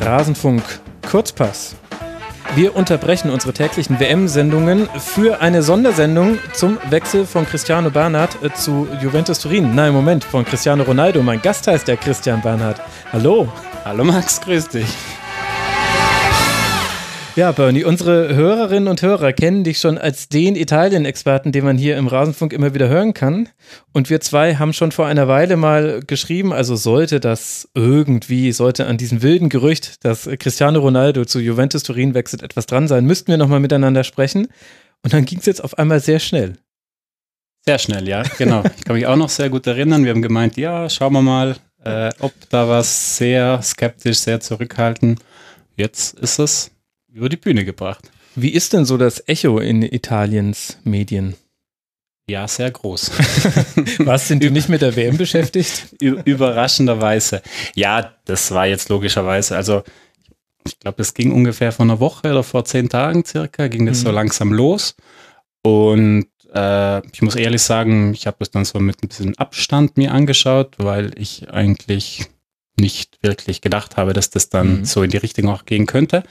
Rasenfunk Kurzpass. Wir unterbrechen unsere täglichen WM-Sendungen für eine Sondersendung zum Wechsel von Cristiano Bernhard äh, zu Juventus Turin. Nein, Moment, von Cristiano Ronaldo. Mein Gast heißt ja Christian Bernhard. Hallo. Hallo Max, grüß dich. Ja, Bernie, unsere Hörerinnen und Hörer kennen dich schon als den Italien-Experten, den man hier im Rasenfunk immer wieder hören kann. Und wir zwei haben schon vor einer Weile mal geschrieben, also sollte das irgendwie, sollte an diesem wilden Gerücht, dass Cristiano Ronaldo zu Juventus Turin wechselt, etwas dran sein, müssten wir nochmal miteinander sprechen. Und dann ging es jetzt auf einmal sehr schnell. Sehr schnell, ja, genau. Ich kann mich auch noch sehr gut erinnern. Wir haben gemeint, ja, schauen wir mal, äh, ob da was sehr skeptisch, sehr zurückhaltend. Jetzt ist es über die Bühne gebracht. Wie ist denn so das Echo in Italiens Medien? Ja, sehr groß. Was sind die nicht mit der WM beschäftigt? Überraschenderweise. Ja, das war jetzt logischerweise. Also, ich glaube, es ging ungefähr vor einer Woche oder vor zehn Tagen circa, ging das mhm. so langsam los. Und äh, ich muss ehrlich sagen, ich habe das dann so mit ein bisschen Abstand mir angeschaut, weil ich eigentlich nicht wirklich gedacht habe, dass das dann mhm. so in die Richtung auch gehen könnte.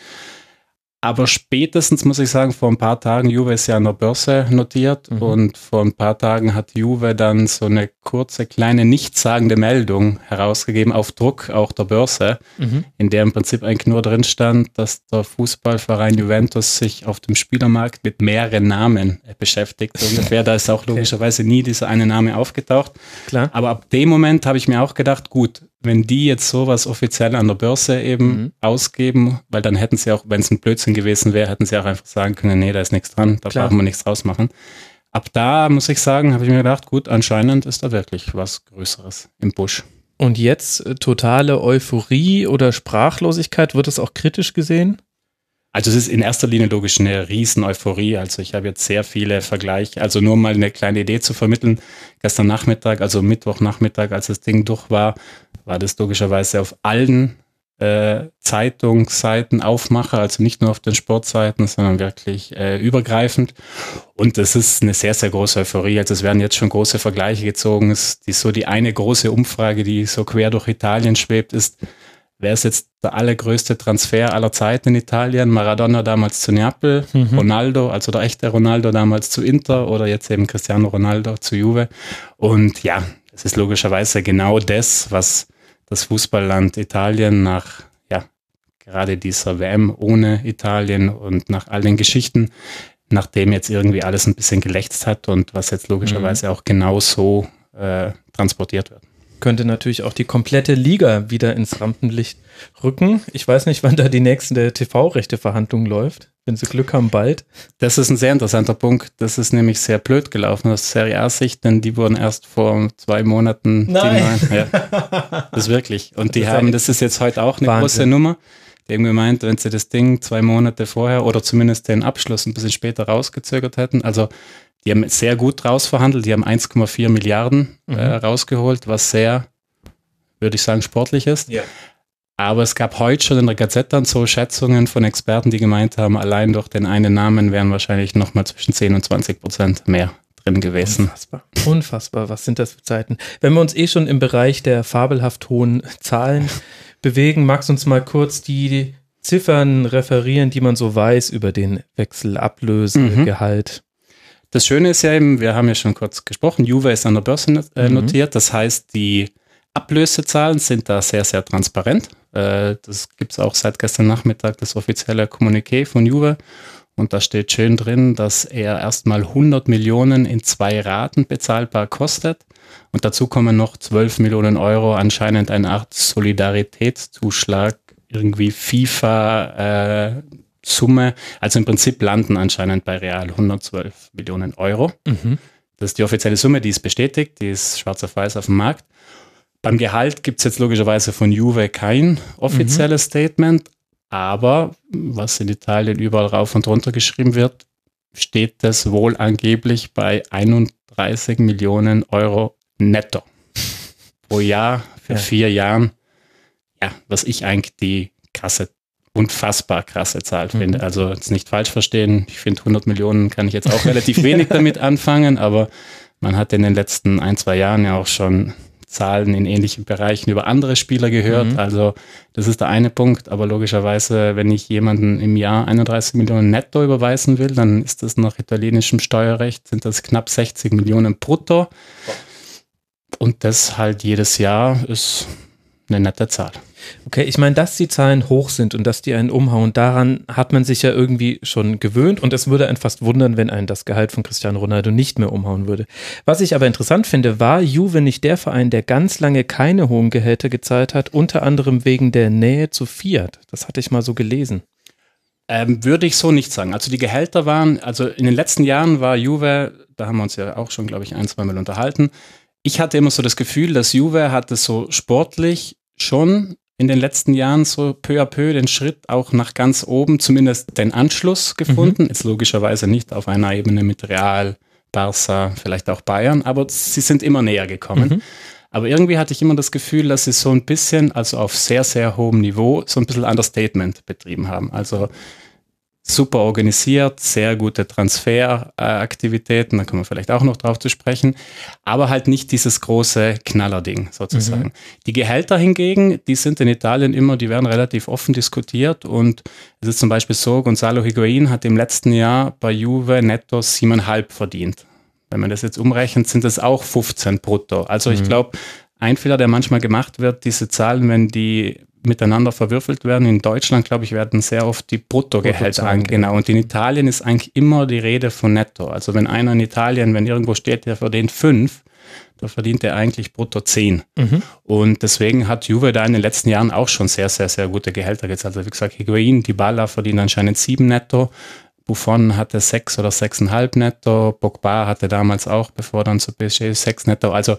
Aber spätestens muss ich sagen, vor ein paar Tagen, Juve ist ja an der Börse notiert mhm. und vor ein paar Tagen hat Juve dann so eine kurze, kleine, nichtssagende Meldung herausgegeben auf Druck auch der Börse, mhm. in der im Prinzip eigentlich nur drin stand, dass der Fußballverein Juventus sich auf dem Spielermarkt mit mehreren Namen beschäftigt. Ungefähr, da ist auch logischerweise nie dieser eine Name aufgetaucht. Klar. Aber ab dem Moment habe ich mir auch gedacht, gut, wenn die jetzt sowas offiziell an der Börse eben mhm. ausgeben, weil dann hätten sie auch, wenn es ein Blödsinn gewesen wäre, hätten sie auch einfach sagen können, nee, da ist nichts dran, da Klar. brauchen wir nichts rausmachen. Ab da muss ich sagen, habe ich mir gedacht, gut, anscheinend ist da wirklich was Größeres im Busch. Und jetzt äh, totale Euphorie oder Sprachlosigkeit, wird es auch kritisch gesehen? Also es ist in erster Linie logisch eine Riesen-Euphorie. Also ich habe jetzt sehr viele Vergleiche. Also nur mal eine kleine Idee zu vermitteln. Gestern Nachmittag, also Mittwochnachmittag, als das Ding durch war, war das logischerweise auf allen äh, Zeitungsseiten Aufmacher, also nicht nur auf den Sportseiten, sondern wirklich äh, übergreifend. Und das ist eine sehr, sehr große Euphorie. Also es werden jetzt schon große Vergleiche gezogen. Es ist so die eine große Umfrage, die so quer durch Italien schwebt, ist, wer ist jetzt der allergrößte Transfer aller Zeiten in Italien? Maradona damals zu Neapel, mhm. Ronaldo, also der echte Ronaldo damals zu Inter oder jetzt eben Cristiano Ronaldo zu Juve. Und ja, es ist logischerweise genau das, was das Fußballland Italien nach ja, gerade dieser WM ohne Italien und nach all den Geschichten, nachdem jetzt irgendwie alles ein bisschen gelächzt hat und was jetzt logischerweise mhm. auch genau so äh, transportiert wird könnte natürlich auch die komplette Liga wieder ins Rampenlicht rücken. Ich weiß nicht, wann da die nächste TV-Rechte-Verhandlung läuft. Wenn sie Glück haben, bald. Das ist ein sehr interessanter Punkt. Das ist nämlich sehr blöd gelaufen aus Serie A-Sicht, denn die wurden erst vor zwei Monaten. Nein. Die, ja, das ist wirklich. Und die das haben, das ist jetzt heute auch eine Wahnsinn. große Nummer. Die haben gemeint, wenn sie das Ding zwei Monate vorher oder zumindest den Abschluss ein bisschen später rausgezögert hätten, also die haben sehr gut rausverhandelt, die haben 1,4 Milliarden äh, mhm. rausgeholt, was sehr, würde ich sagen, sportlich ist. Ja. Aber es gab heute schon in der Gazette dann so Schätzungen von Experten, die gemeint haben, allein durch den einen Namen wären wahrscheinlich nochmal zwischen 10 und 20 Prozent mehr drin gewesen. Unfassbar. Unfassbar. Was sind das für Zeiten? Wenn wir uns eh schon im Bereich der fabelhaft hohen Zahlen bewegen, magst du uns mal kurz die Ziffern referieren, die man so weiß über den Wechselablösegehalt? Mhm. Das Schöne ist ja eben, wir haben ja schon kurz gesprochen, Juve ist an der Börse äh, mhm. notiert. Das heißt, die Ablösezahlen sind da sehr, sehr transparent. Äh, das gibt es auch seit gestern Nachmittag, das offizielle Kommuniqué von Juve. Und da steht schön drin, dass er erstmal 100 Millionen in zwei Raten bezahlbar kostet. Und dazu kommen noch 12 Millionen Euro, anscheinend eine Art Solidaritätszuschlag, irgendwie FIFA, äh. Also im Prinzip landen anscheinend bei Real 112 Millionen Euro. Mhm. Das ist die offizielle Summe, die ist bestätigt, die ist schwarz auf weiß auf dem Markt. Beim Gehalt gibt es jetzt logischerweise von Juve kein offizielles mhm. Statement, aber was in Italien überall rauf und runter geschrieben wird, steht das wohl angeblich bei 31 Millionen Euro netto pro Jahr für ja. vier Jahren. Ja, was ich eigentlich die krasse unfassbar krasse Zahl mhm. finde. Also jetzt nicht falsch verstehen. Ich finde 100 Millionen kann ich jetzt auch relativ wenig damit anfangen, aber man hat in den letzten ein, zwei Jahren ja auch schon Zahlen in ähnlichen Bereichen über andere Spieler gehört. Mhm. Also das ist der eine Punkt. Aber logischerweise, wenn ich jemanden im Jahr 31 Millionen netto überweisen will, dann ist das nach italienischem Steuerrecht, sind das knapp 60 Millionen brutto. Und das halt jedes Jahr ist eine nette Zahl. Okay, ich meine, dass die Zahlen hoch sind und dass die einen umhauen, daran hat man sich ja irgendwie schon gewöhnt und es würde einen fast wundern, wenn einen das Gehalt von Cristiano Ronaldo nicht mehr umhauen würde. Was ich aber interessant finde, war Juve nicht der Verein, der ganz lange keine hohen Gehälter gezahlt hat, unter anderem wegen der Nähe zu Fiat. Das hatte ich mal so gelesen. Ähm, würde ich so nicht sagen. Also die Gehälter waren, also in den letzten Jahren war Juve, da haben wir uns ja auch schon, glaube ich, ein, zwei Mal unterhalten. Ich hatte immer so das Gefühl, dass Juve hatte so sportlich schon in den letzten Jahren so peu à peu den Schritt auch nach ganz oben, zumindest den Anschluss gefunden. Mhm. Jetzt logischerweise nicht auf einer Ebene mit Real, Barca, vielleicht auch Bayern, aber sie sind immer näher gekommen. Mhm. Aber irgendwie hatte ich immer das Gefühl, dass sie so ein bisschen, also auf sehr, sehr hohem Niveau, so ein bisschen Understatement betrieben haben. Also super organisiert, sehr gute Transferaktivitäten, da kommen wir vielleicht auch noch drauf zu sprechen, aber halt nicht dieses große Knallerding sozusagen. Mhm. Die Gehälter hingegen, die sind in Italien immer, die werden relativ offen diskutiert und es ist zum Beispiel so, Gonzalo Higuain hat im letzten Jahr bei Juve netto siebeneinhalb verdient. Wenn man das jetzt umrechnet, sind das auch 15 brutto. Also mhm. ich glaube, ein Fehler, der manchmal gemacht wird, diese Zahlen, wenn die miteinander verwürfelt werden. In Deutschland, glaube ich, werden sehr oft die Bruttogehälter an. Genau. Und in Italien ist eigentlich immer die Rede von Netto. Also wenn einer in Italien, wenn irgendwo steht, der verdient fünf, da verdient er eigentlich brutto zehn. Mhm. Und deswegen hat Juve da in den letzten Jahren auch schon sehr, sehr, sehr gute Gehälter gezahlt. Also wie gesagt, Higuain, Dybala verdient anscheinend sieben netto. Buffon hatte sechs oder sechseinhalb netto. Pogba hatte damals auch, bevor dann zu PSG, sechs netto. Also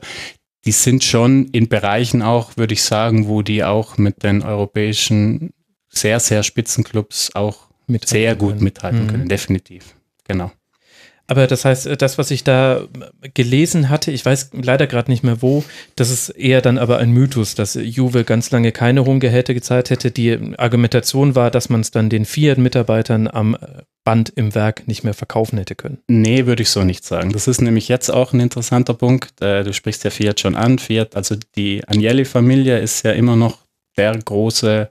die sind schon in Bereichen auch, würde ich sagen, wo die auch mit den europäischen sehr, sehr Spitzenclubs auch sehr gut mithalten mhm. können, definitiv. Genau. Aber das heißt, das, was ich da gelesen hatte, ich weiß leider gerade nicht mehr wo, das ist eher dann aber ein Mythos, dass Juve ganz lange keine hohen Gehälter gezahlt hätte. Die Argumentation war, dass man es dann den Fiat-Mitarbeitern am Band im Werk nicht mehr verkaufen hätte können. Nee, würde ich so nicht sagen. Das ist nämlich jetzt auch ein interessanter Punkt. Äh, du sprichst ja Fiat schon an. Fiat, also die Agnelli-Familie ist ja immer noch der große,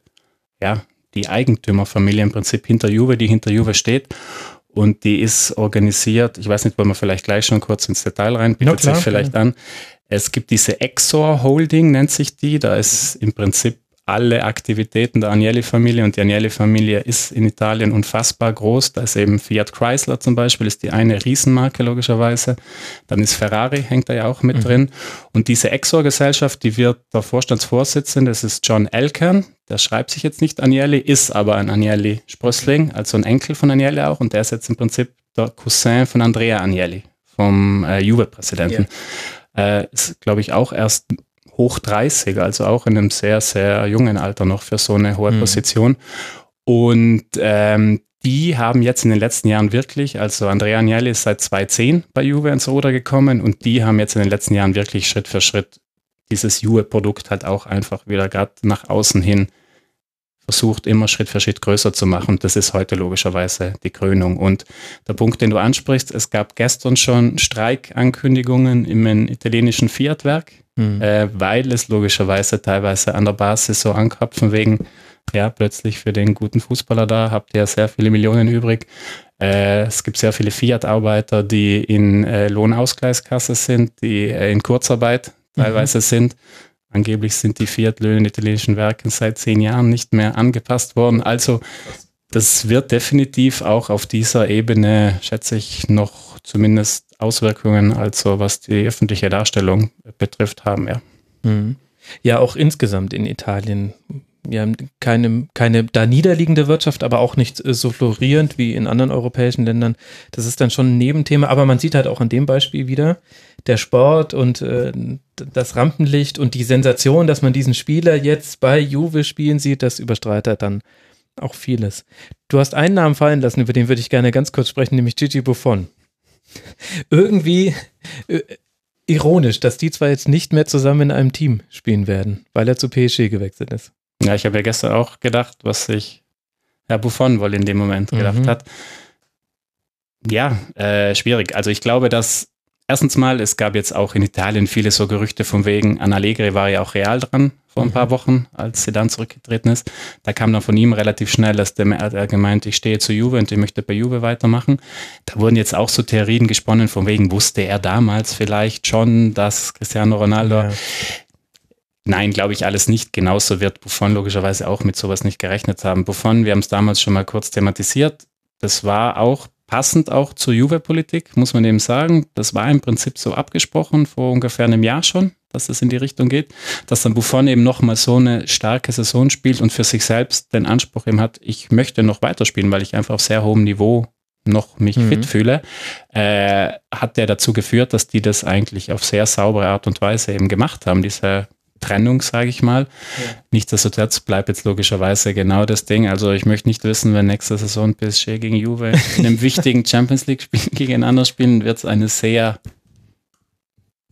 ja, die Eigentümerfamilie im Prinzip hinter Juve, die hinter Juve steht. Und die ist organisiert, ich weiß nicht, wollen wir vielleicht gleich schon kurz ins Detail rein, bietet sich vielleicht ja. an. Es gibt diese Exor Holding, nennt sich die. Da ist im Prinzip alle Aktivitäten der Agnelli-Familie und die Agnelli-Familie ist in Italien unfassbar groß. Da ist eben Fiat Chrysler zum Beispiel, ist die eine Riesenmarke logischerweise. Dann ist Ferrari, hängt da ja auch mit mhm. drin. Und diese Exor-Gesellschaft, die wird der Vorstandsvorsitzende, das ist John Elkern. Der schreibt sich jetzt nicht Agnelli, ist aber ein Agnelli-Sprössling, also ein Enkel von Agnelli auch. Und der ist jetzt im Prinzip der Cousin von Andrea Agnelli, vom äh, Juve-Präsidenten. Ja. Äh, ist, glaube ich, auch erst hoch 30, also auch in einem sehr, sehr jungen Alter noch für so eine hohe mhm. Position. Und ähm, die haben jetzt in den letzten Jahren wirklich, also Andrea Agnelli ist seit 2010 bei Juve ins Ruder gekommen und die haben jetzt in den letzten Jahren wirklich Schritt für Schritt dieses Juve-Produkt halt auch einfach wieder gerade nach außen hin versucht, immer Schritt für Schritt größer zu machen. Das ist heute logischerweise die Krönung. Und der Punkt, den du ansprichst, es gab gestern schon Streikankündigungen im italienischen Fiat-Werk, mhm. äh, weil es logischerweise teilweise an der Basis so ankappt, von wegen, ja, plötzlich für den guten Fußballer da habt ihr sehr viele Millionen übrig. Äh, es gibt sehr viele Fiat-Arbeiter, die in äh, Lohnausgleichskasse sind, die äh, in Kurzarbeit mhm. teilweise mhm. sind. Angeblich sind die Fiat-Löhne in italienischen Werken seit zehn Jahren nicht mehr angepasst worden. Also das wird definitiv auch auf dieser Ebene, schätze ich, noch zumindest Auswirkungen, also was die öffentliche Darstellung betrifft, haben. Ja, mhm. ja auch insgesamt in Italien. Ja, keine, keine da niederliegende Wirtschaft, aber auch nicht so florierend wie in anderen europäischen Ländern. Das ist dann schon ein Nebenthema, aber man sieht halt auch an dem Beispiel wieder, der Sport und äh, das Rampenlicht und die Sensation, dass man diesen Spieler jetzt bei Juve spielen sieht, das überstreitet dann auch vieles. Du hast einen Namen fallen lassen, über den würde ich gerne ganz kurz sprechen, nämlich Gigi Buffon. Irgendwie äh, ironisch, dass die zwei jetzt nicht mehr zusammen in einem Team spielen werden, weil er zu PSG gewechselt ist. Ja, ich habe ja gestern auch gedacht, was sich Herr Buffon wohl in dem Moment gedacht mhm. hat. Ja, äh, schwierig. Also ich glaube, dass erstens mal, es gab jetzt auch in Italien viele so Gerüchte von wegen, Anna Allegri war ja auch real dran vor ein paar mhm. Wochen, als sie dann zurückgetreten ist. Da kam dann von ihm relativ schnell, dass der, er gemeint, ich stehe zu Juve und ich möchte bei Juve weitermachen. Da wurden jetzt auch so Theorien gesponnen, von wegen, wusste er damals vielleicht schon, dass Cristiano Ronaldo ja. Nein, glaube ich alles nicht. Genauso wird Buffon logischerweise auch mit sowas nicht gerechnet haben. Buffon, wir haben es damals schon mal kurz thematisiert. Das war auch passend auch zur Juve-Politik, muss man eben sagen. Das war im Prinzip so abgesprochen vor ungefähr einem Jahr schon, dass es in die Richtung geht, dass dann Buffon eben nochmal so eine starke Saison spielt und für sich selbst den Anspruch eben hat, ich möchte noch weiterspielen, weil ich einfach auf sehr hohem Niveau noch mich mhm. fit fühle, äh, hat der dazu geführt, dass die das eigentlich auf sehr saubere Art und Weise eben gemacht haben, diese Trennung, sage ich mal. Ja. Nichtsdestotrotz bleibt jetzt logischerweise genau das Ding. Also ich möchte nicht wissen, wenn nächste Saison PSG gegen Juve in einem wichtigen Champions League-Spiel gegeneinander spielen, wird es eine sehr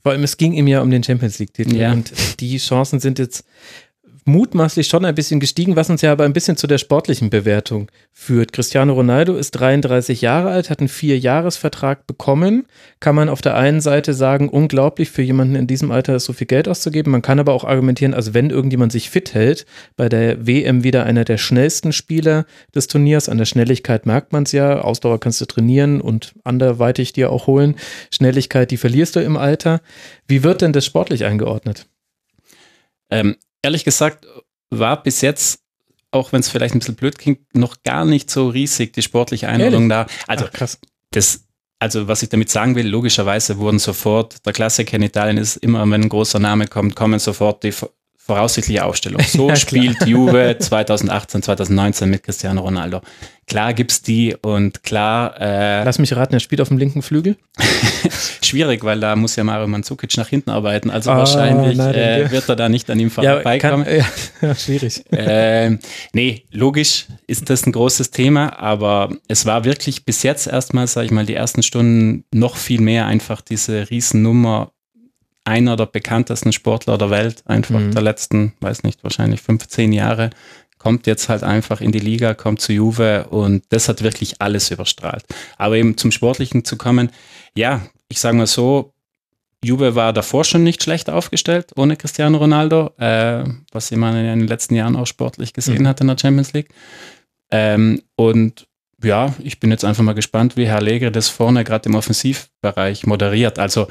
vor allem, es ging ihm ja um den Champions League-Titel ja. und die Chancen sind jetzt mutmaßlich schon ein bisschen gestiegen, was uns ja aber ein bisschen zu der sportlichen Bewertung führt. Cristiano Ronaldo ist 33 Jahre alt, hat einen Vierjahresvertrag bekommen. Kann man auf der einen Seite sagen, unglaublich für jemanden in diesem Alter so viel Geld auszugeben. Man kann aber auch argumentieren, also wenn irgendjemand sich fit hält, bei der WM wieder einer der schnellsten Spieler des Turniers. An der Schnelligkeit merkt man es ja. Ausdauer kannst du trainieren und anderweitig dir auch holen. Schnelligkeit, die verlierst du im Alter. Wie wird denn das sportlich eingeordnet? Ähm, ehrlich gesagt, war bis jetzt, auch wenn es vielleicht ein bisschen blöd klingt, noch gar nicht so riesig die sportliche Einordnung da. Also, Ach, krass. das, also was ich damit sagen will, logischerweise wurden sofort, der Klassiker in Italien ist immer, wenn ein großer Name kommt, kommen sofort die voraussichtliche Aufstellung. So ja, spielt Juve 2018, 2019 mit Cristiano Ronaldo. Klar gibt's die und klar. Äh, Lass mich raten, er spielt auf dem linken Flügel. Schwierig, weil da muss ja Mario Mandzukic nach hinten arbeiten. Also ah, wahrscheinlich nein, äh, wird er da nicht an ihm vorbeikommen. Ja, ja, schwierig. äh, nee, logisch ist das ein großes Thema, aber es war wirklich bis jetzt erstmal, sage ich mal, die ersten Stunden noch viel mehr einfach diese Riesennummer einer der bekanntesten Sportler der Welt, einfach mhm. der letzten, weiß nicht, wahrscheinlich 15 Jahre, kommt jetzt halt einfach in die Liga, kommt zu Juve und das hat wirklich alles überstrahlt. Aber eben zum Sportlichen zu kommen, ja, ich sage mal so, Juve war davor schon nicht schlecht aufgestellt ohne Cristiano Ronaldo, äh, was man in den letzten Jahren auch sportlich gesehen mhm. hat in der Champions League. Ähm, und ja, ich bin jetzt einfach mal gespannt, wie Herr Legre das vorne gerade im Offensivbereich moderiert. Also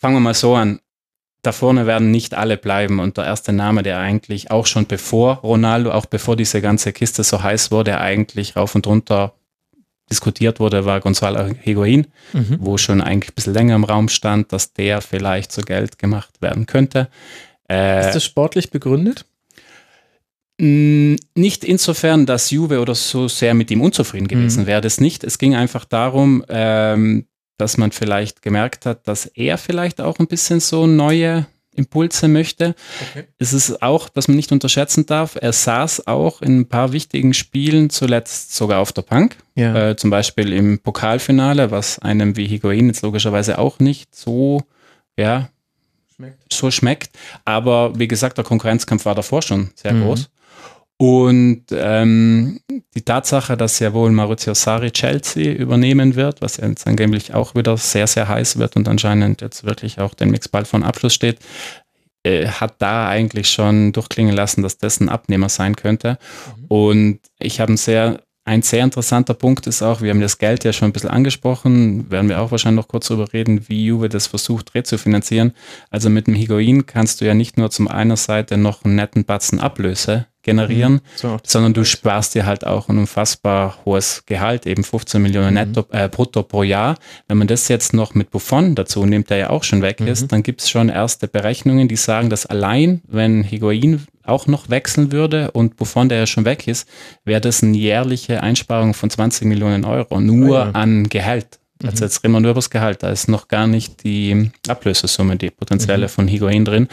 fangen wir mal so an. Da vorne werden nicht alle bleiben und der erste Name, der eigentlich auch schon bevor Ronaldo, auch bevor diese ganze Kiste so heiß wurde, eigentlich rauf und runter diskutiert wurde, war Gonzalo Higuain, mhm. wo schon eigentlich ein bisschen länger im Raum stand, dass der vielleicht zu Geld gemacht werden könnte. Äh, Ist das sportlich begründet? Nicht insofern, dass Juve oder so sehr mit ihm unzufrieden gewesen mhm. wäre, das nicht. Es ging einfach darum, ähm, dass man vielleicht gemerkt hat, dass er vielleicht auch ein bisschen so neue Impulse möchte. Okay. Es ist auch, dass man nicht unterschätzen darf, er saß auch in ein paar wichtigen Spielen zuletzt sogar auf der Bank. Ja. Äh, zum Beispiel im Pokalfinale, was einem wie Higuain jetzt logischerweise auch nicht so, ja, schmeckt. so schmeckt. Aber wie gesagt, der Konkurrenzkampf war davor schon sehr mhm. groß. Und ähm, die Tatsache, dass ja wohl Maurizio Sarri Chelsea übernehmen wird, was jetzt angeblich auch wieder sehr, sehr heiß wird und anscheinend jetzt wirklich auch den Mixball von Abschluss steht, äh, hat da eigentlich schon durchklingen lassen, dass das ein Abnehmer sein könnte. Mhm. Und ich habe ein sehr ein sehr interessanter Punkt ist auch, wir haben das Geld ja schon ein bisschen angesprochen, werden wir auch wahrscheinlich noch kurz darüber reden, wie Juve das versucht rezufinanzieren. Also mit dem Higuain kannst du ja nicht nur zum einer Seite noch einen netten Batzen Ablöse generieren, mhm. so. sondern du sparst dir halt auch ein unfassbar hohes Gehalt, eben 15 Millionen mhm. netto, äh, brutto pro Jahr. Wenn man das jetzt noch mit Buffon dazu nimmt, der ja auch schon weg mhm. ist, dann gibt es schon erste Berechnungen, die sagen, dass allein, wenn Higuain auch noch wechseln würde und Buffon, der ja schon weg ist, wäre das eine jährliche Einsparung von 20 Millionen Euro nur oh ja. an Gehalt. Also jetzt reden wir nur über das Gehalt, da ist noch gar nicht die Ablösesumme, die potenzielle mhm. von Higuain drin.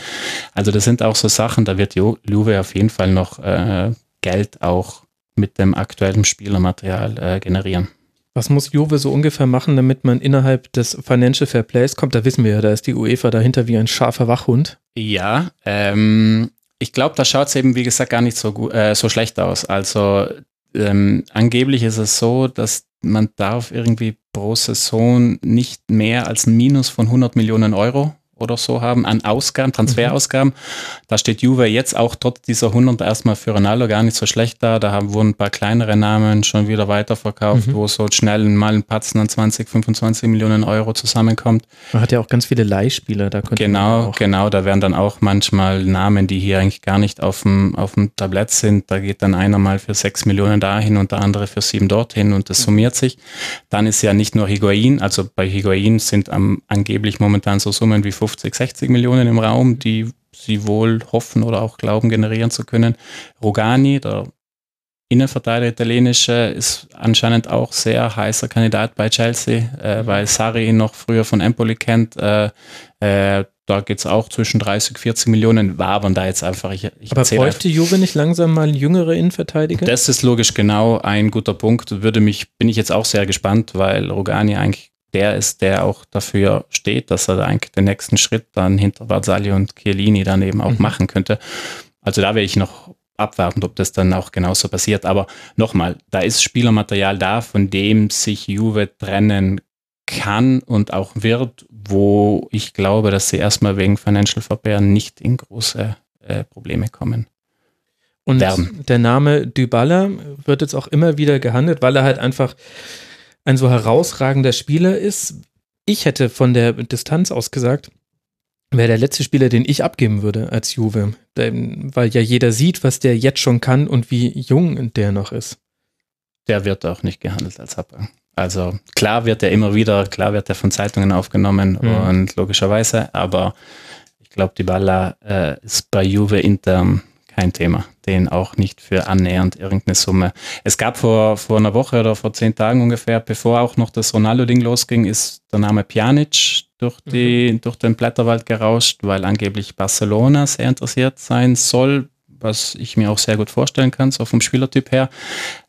Also das sind auch so Sachen, da wird Juve auf jeden Fall noch äh, Geld auch mit dem aktuellen Spielermaterial äh, generieren. Was muss Juve so ungefähr machen, damit man innerhalb des Financial Fair Plays kommt? Da wissen wir ja, da ist die UEFA dahinter wie ein scharfer Wachhund. Ja, ähm, ich glaube, da schaut es eben, wie gesagt, gar nicht so, gut, äh, so schlecht aus. Also ähm, angeblich ist es so, dass man darf irgendwie pro Saison nicht mehr als ein Minus von 100 Millionen Euro oder so haben an Ausgaben, Transferausgaben. Mhm. Da steht Juve jetzt auch trotz dieser 100 erstmal für Ronaldo gar nicht so schlecht da. Da haben, wurden ein paar kleinere Namen schon wieder weiterverkauft, mhm. wo so schnell mal ein Patzen an 20, 25 Millionen Euro zusammenkommt. Man hat ja auch ganz viele Leihspieler. Da genau, genau. Da werden dann auch manchmal Namen, die hier eigentlich gar nicht auf dem, auf dem Tablett sind. Da geht dann einer mal für 6 Millionen dahin und der andere für 7 dorthin und das summiert sich. Dann ist ja nicht nur Higuain, also bei Higuain sind am, angeblich momentan so Summen wie 50, 60 Millionen im Raum, die sie wohl hoffen oder auch glauben generieren zu können. Rogani, der Innenverteidiger italienische, ist anscheinend auch sehr heißer Kandidat bei Chelsea, äh, weil Sari ihn noch früher von Empoli kennt. Äh, äh, da geht es auch zwischen 30, 40 Millionen, war aber da jetzt einfach. Ich, ich aber bräuchte Juve nicht langsam mal jüngere Innenverteidiger? Das ist logisch genau ein guter Punkt. Würde mich, bin ich jetzt auch sehr gespannt, weil Rogani eigentlich der ist, der auch dafür steht, dass er eigentlich den nächsten Schritt dann hinter Barzali und Chiellini dann eben auch mhm. machen könnte. Also da wäre ich noch abwartend, ob das dann auch genauso passiert. Aber nochmal, da ist Spielermaterial da, von dem sich Juve trennen kann und auch wird, wo ich glaube, dass sie erstmal wegen Financial Fair nicht in große äh, Probleme kommen. Und werden. der Name Dybala wird jetzt auch immer wieder gehandelt, weil er halt einfach ein so herausragender Spieler ist. Ich hätte von der Distanz aus gesagt, wäre der letzte Spieler, den ich abgeben würde als Juve. Weil ja jeder sieht, was der jetzt schon kann und wie jung der noch ist. Der wird auch nicht gehandelt als Abgang. Also klar wird er immer wieder, klar wird er von Zeitungen aufgenommen mhm. und logischerweise, aber ich glaube, die Balla äh, ist bei Juve Inter kein Thema. Den auch nicht für annähernd irgendeine Summe. Es gab vor, vor einer Woche oder vor zehn Tagen ungefähr, bevor auch noch das Ronaldo-Ding losging, ist der Name Pjanic durch, die, mhm. durch den Blätterwald gerauscht, weil angeblich Barcelona sehr interessiert sein soll was ich mir auch sehr gut vorstellen kann, so vom Spielertyp her.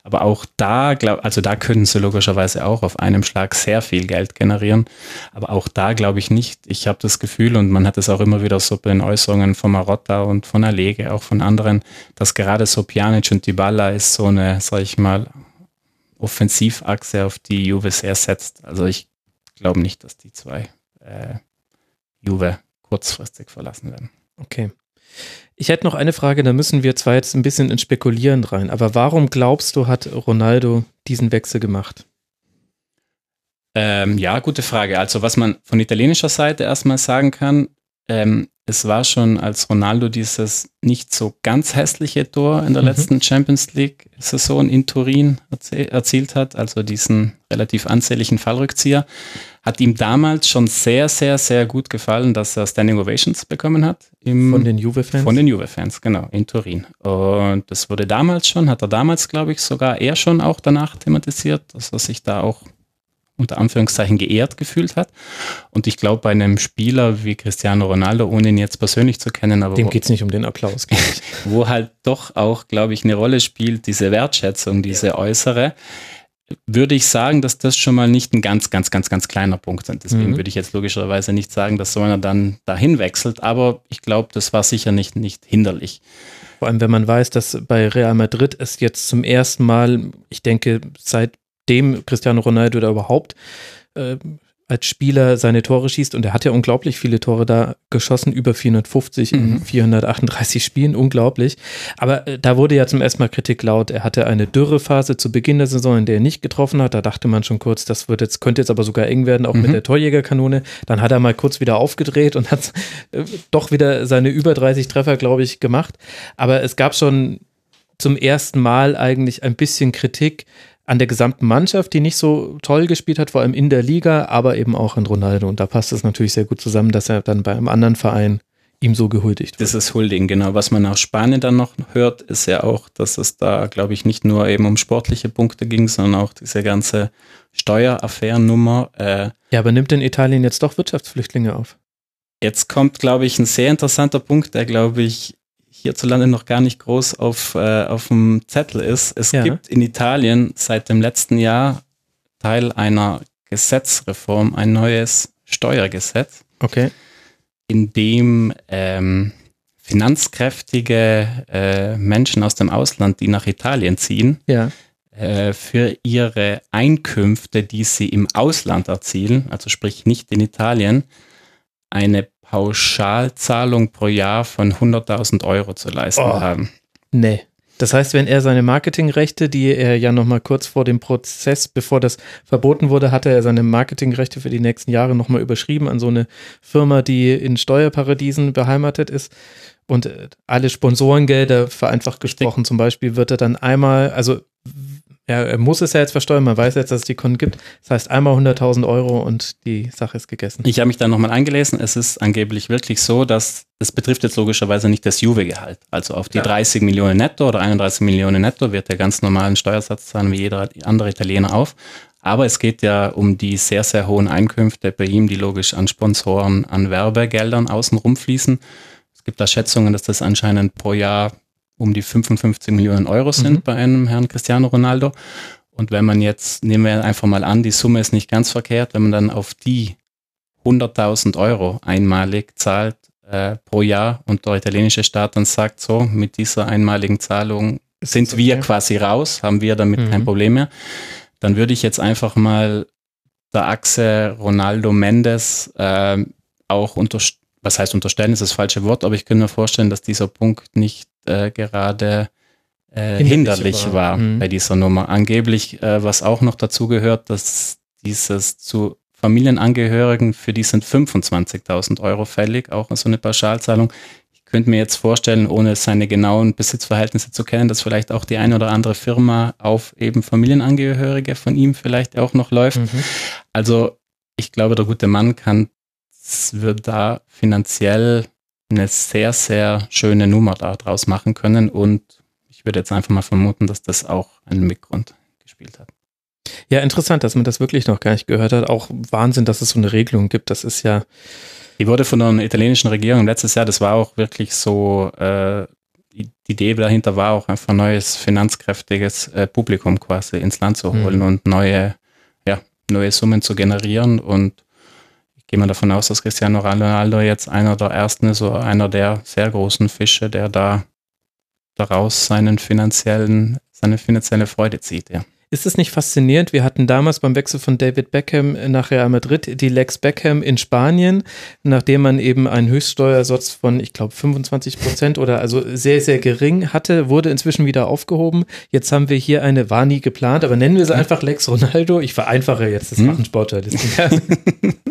Aber auch da, glaub, also da können sie logischerweise auch auf einem Schlag sehr viel Geld generieren. Aber auch da glaube ich nicht. Ich habe das Gefühl, und man hat es auch immer wieder so bei den Äußerungen von Marotta und von Allege, auch von anderen, dass gerade so Pjanic und Dybala ist so eine, sag ich mal, Offensivachse, auf die Juve sehr setzt. Also ich glaube nicht, dass die zwei äh, Juve kurzfristig verlassen werden. Okay. Ich hätte noch eine Frage, da müssen wir zwar jetzt ein bisschen ins Spekulieren rein, aber warum glaubst du, hat Ronaldo diesen Wechsel gemacht? Ähm, ja, gute Frage. Also was man von italienischer Seite erstmal sagen kann, ähm, es war schon, als Ronaldo dieses nicht so ganz hässliche Tor in der mhm. letzten Champions League-Saison in Turin erzielt hat, also diesen relativ ansehnlichen Fallrückzieher, hat ihm damals schon sehr, sehr, sehr gut gefallen, dass er Standing Ovations bekommen hat. Im, von den Juve-Fans? Von den Juve-Fans, genau, in Turin. Und das wurde damals schon, hat er damals, glaube ich, sogar er schon auch danach thematisiert, dass er sich da auch unter Anführungszeichen geehrt gefühlt hat. Und ich glaube, bei einem Spieler wie Cristiano Ronaldo, ohne ihn jetzt persönlich zu kennen, aber. Dem geht es nicht um den Applaus. wo halt doch auch, glaube ich, eine Rolle spielt, diese Wertschätzung, diese ja. äußere, würde ich sagen, dass das schon mal nicht ein ganz, ganz, ganz, ganz kleiner Punkt ist. Deswegen mhm. würde ich jetzt logischerweise nicht sagen, dass so einer dann dahin wechselt, aber ich glaube, das war sicher nicht, nicht hinderlich. Vor allem, wenn man weiß, dass bei Real Madrid es jetzt zum ersten Mal, ich denke, seit dem Cristiano Ronaldo da überhaupt äh, als Spieler seine Tore schießt und er hat ja unglaublich viele Tore da geschossen, über 450 mhm. in 438 Spielen, unglaublich. Aber äh, da wurde ja zum ersten Mal Kritik laut. Er hatte eine Dürrephase zu Beginn der Saison, in der er nicht getroffen hat. Da dachte man schon kurz, das wird jetzt, könnte jetzt aber sogar eng werden, auch mhm. mit der Torjägerkanone. Dann hat er mal kurz wieder aufgedreht und hat äh, doch wieder seine über 30 Treffer, glaube ich, gemacht. Aber es gab schon zum ersten Mal eigentlich ein bisschen Kritik an der gesamten Mannschaft, die nicht so toll gespielt hat, vor allem in der Liga, aber eben auch an Ronaldo. Und da passt es natürlich sehr gut zusammen, dass er dann bei einem anderen Verein ihm so gehuldigt wird. Das ist Huldigen, genau. Was man aus Spanien dann noch hört, ist ja auch, dass es da, glaube ich, nicht nur eben um sportliche Punkte ging, sondern auch diese ganze Steueraffärennummer. Äh, ja, aber nimmt denn Italien jetzt doch Wirtschaftsflüchtlinge auf? Jetzt kommt, glaube ich, ein sehr interessanter Punkt, der, glaube ich, hierzulande noch gar nicht groß auf, äh, auf dem Zettel ist. Es ja. gibt in Italien seit dem letzten Jahr Teil einer Gesetzreform ein neues Steuergesetz, okay. in dem ähm, finanzkräftige äh, Menschen aus dem Ausland, die nach Italien ziehen, ja. äh, für ihre Einkünfte, die sie im Ausland erzielen, also sprich nicht in Italien, eine Pauschalzahlung pro Jahr von 100.000 Euro zu leisten oh, haben. Nee. Das heißt, wenn er seine Marketingrechte, die er ja nochmal kurz vor dem Prozess, bevor das verboten wurde, hatte er seine Marketingrechte für die nächsten Jahre nochmal überschrieben an so eine Firma, die in Steuerparadiesen beheimatet ist. Und äh, alle Sponsorengelder, vereinfacht gesprochen zum Beispiel, wird er dann einmal, also ja, er muss es ja jetzt versteuern, man weiß jetzt, dass es die Konten gibt. Das heißt einmal 100.000 Euro und die Sache ist gegessen. Ich habe mich dann nochmal eingelesen. Es ist angeblich wirklich so, dass es betrifft jetzt logischerweise nicht das Juve-Gehalt. Also auf die ja. 30 Millionen netto oder 31 Millionen netto wird der ganz normalen Steuersatz zahlen wie jeder andere Italiener auf. Aber es geht ja um die sehr, sehr hohen Einkünfte bei ihm, die logisch an Sponsoren, an Werbegeldern außenrum fließen. Es gibt da Schätzungen, dass das anscheinend pro Jahr um die 55 Millionen Euro sind mhm. bei einem Herrn Cristiano Ronaldo. Und wenn man jetzt, nehmen wir einfach mal an, die Summe ist nicht ganz verkehrt, wenn man dann auf die 100.000 Euro einmalig zahlt äh, pro Jahr und der italienische Staat dann sagt, so, mit dieser einmaligen Zahlung sind okay. wir quasi raus, haben wir damit mhm. kein Problem mehr, dann würde ich jetzt einfach mal der Achse Ronaldo Mendes äh, auch unterstützen was heißt unterstellen, ist das falsche Wort, aber ich könnte mir vorstellen, dass dieser Punkt nicht äh, gerade äh, hinderlich, war, war mhm. bei dieser Nummer. Angeblich, äh, was auch noch dazu gehört, dass dieses zu Familienangehörigen, für die sind 25.000 Euro fällig, auch so eine Pauschalzahlung. Ich könnte mir jetzt vorstellen, ohne seine genauen Besitzverhältnisse zu kennen, dass vielleicht auch die eine oder andere Firma auf eben Familienangehörige von ihm vielleicht auch noch läuft. Mhm. Also ich glaube, der gute Mann kann wird da finanziell eine sehr, sehr schöne Nummer daraus machen können. Und ich würde jetzt einfach mal vermuten, dass das auch einen Mitgrund gespielt hat. Ja, interessant, dass man das wirklich noch gar nicht gehört hat. Auch Wahnsinn, dass es so eine Regelung gibt. Das ist ja. Die wurde von der italienischen Regierung letztes Jahr, das war auch wirklich so, äh, die Idee dahinter war auch einfach neues finanzkräftiges äh, Publikum quasi ins Land zu holen mhm. und neue, ja, neue Summen zu generieren. Und gehe mal davon aus, dass Cristiano Ronaldo jetzt einer der ersten ist oder einer der sehr großen Fische, der da daraus seinen finanziellen, seine finanzielle Freude zieht, ja. Ist es nicht faszinierend? Wir hatten damals beim Wechsel von David Beckham nach Real Madrid die Lex Beckham in Spanien, nachdem man eben einen Höchststeuersatz von, ich glaube, 25 Prozent oder also sehr, sehr gering hatte, wurde inzwischen wieder aufgehoben. Jetzt haben wir hier eine, war nie geplant, aber nennen wir sie einfach Lex Ronaldo. Ich vereinfache jetzt das hm? machen Sportjournalisten.